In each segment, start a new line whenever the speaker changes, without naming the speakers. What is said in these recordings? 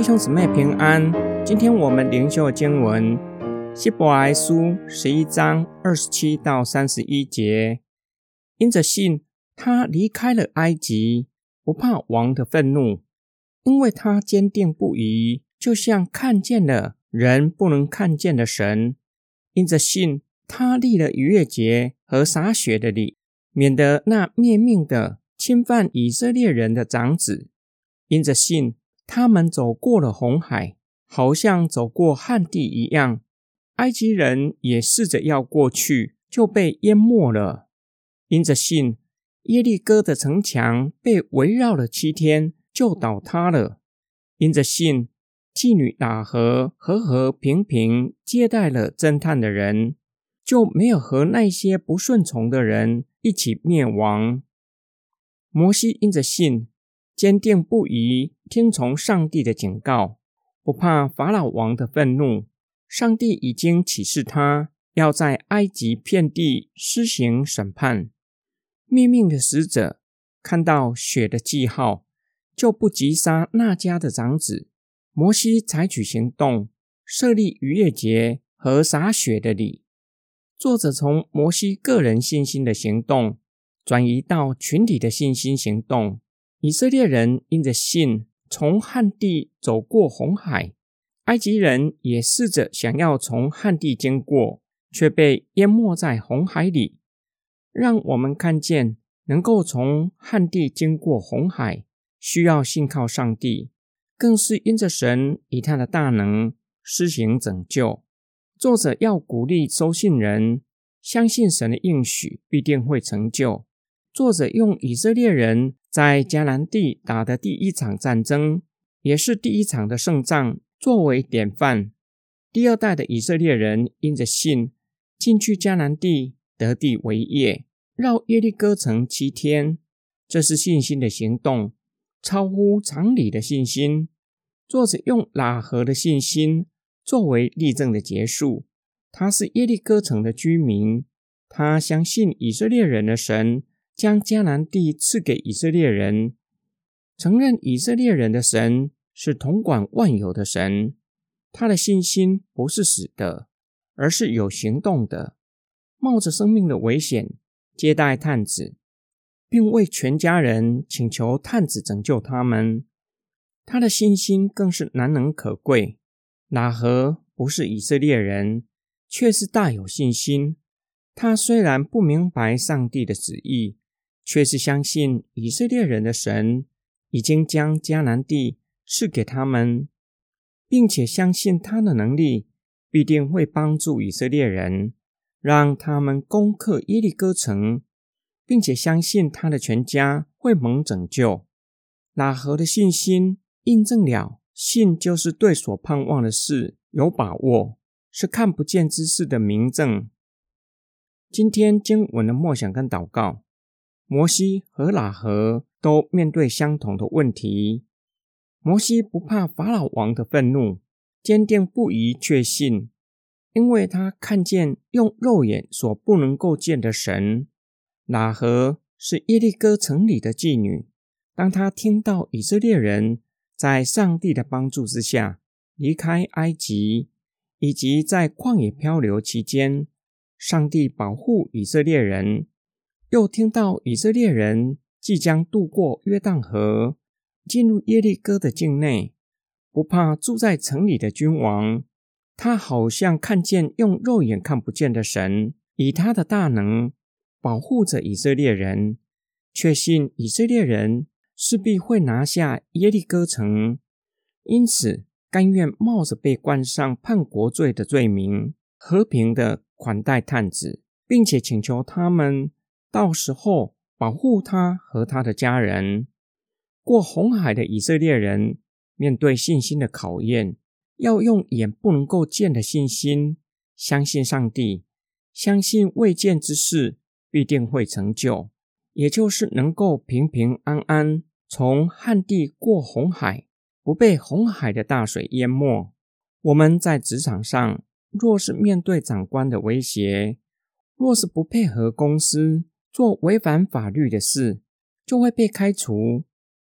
弟兄姊妹平安。今天我们灵修经文希伯来书十一章二十七到三十一节。因着信，他离开了埃及，不怕王的愤怒，因为他坚定不移，就像看见了人不能看见的神。因着信，他立了逾越节和洒血的礼，免得那灭命的侵犯以色列人的长子。因着信。他们走过了红海，好像走过旱地一样。埃及人也试着要过去，就被淹没了。因着信，耶利哥的城墙被围绕了七天，就倒塌了。因着信，妓女打和和和平平接待了侦探的人，就没有和那些不顺从的人一起灭亡。摩西因着信。坚定不移听从上帝的警告，不怕法老王的愤怒。上帝已经启示他要在埃及遍地施行审判。灭命的使者看到血的记号，就不急杀那家的长子。摩西采取行动，设立逾越节和洒血的礼。作者从摩西个人信心的行动，转移到群体的信心行动。以色列人因着信从旱地走过红海，埃及人也试着想要从旱地经过，却被淹没在红海里。让我们看见，能够从旱地经过红海，需要信靠上帝，更是因着神以他的大能施行拯救。作者要鼓励收信人，相信神的应许必定会成就。作者用以色列人。在迦南地打的第一场战争，也是第一场的胜仗，作为典范。第二代的以色列人因着信进去迦南地得地为业，绕耶利哥城七天，这是信心的行动，超乎常理的信心。作者用拉合的信心作为例证的结束。他是耶利哥城的居民，他相信以色列人的神。将迦南地赐给以色列人，承认以色列人的神是统管万有的神。他的信心不是死的，而是有行动的，冒着生命的危险接待探子，并为全家人请求探子拯救他们。他的信心更是难能可贵。哪何不是以色列人，却是大有信心。他虽然不明白上帝的旨意。却是相信以色列人的神已经将迦南地赐给他们，并且相信他的能力必定会帮助以色列人，让他们攻克耶利哥城，并且相信他的全家会蒙拯救。拉合的信心印证了，信就是对所盼望的事有把握，是看不见之事的明证。今天经文的默想跟祷告。摩西和喇合都面对相同的问题。摩西不怕法老王的愤怒，坚定不移确信，因为他看见用肉眼所不能够见的神。喇合是耶利哥城里的妓女。当他听到以色列人在上帝的帮助之下离开埃及，以及在旷野漂流期间，上帝保护以色列人。又听到以色列人即将渡过约旦河，进入耶利哥的境内，不怕住在城里的君王。他好像看见用肉眼看不见的神，以他的大能保护着以色列人，确信以色列人势必会拿下耶利哥城，因此甘愿冒着被冠上叛国罪的罪名，和平的款待探子，并且请求他们。到时候保护他和他的家人。过红海的以色列人面对信心的考验，要用眼不能够见的信心，相信上帝，相信未见之事必定会成就，也就是能够平平安安从旱地过红海，不被红海的大水淹没。我们在职场上，若是面对长官的威胁，若是不配合公司。做违反法律的事，就会被开除。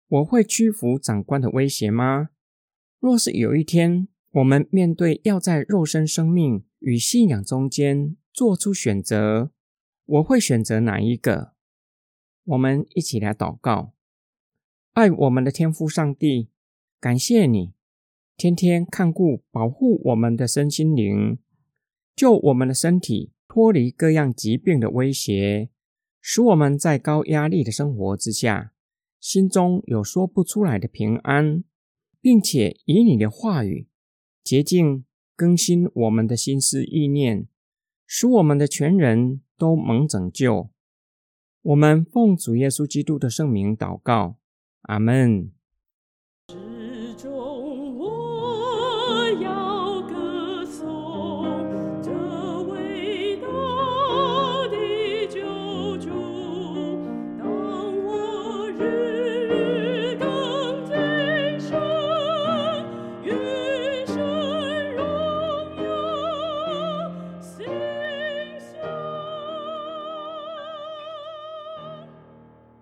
我会屈服长官的威胁吗？若是有一天我们面对要在肉身生命与信仰中间做出选择，我会选择哪一个？我们一起来祷告，爱我们的天父上帝，感谢你天天看顾保护我们的身心灵，救我们的身体脱离各样疾病的威胁，使我们在高压力的生活之下，心中有说不出来的平安，并且以你的话语洁净更新我们的心思意念，使我们的全人都蒙拯救。我们奉主耶稣基督的圣名祷告，阿门。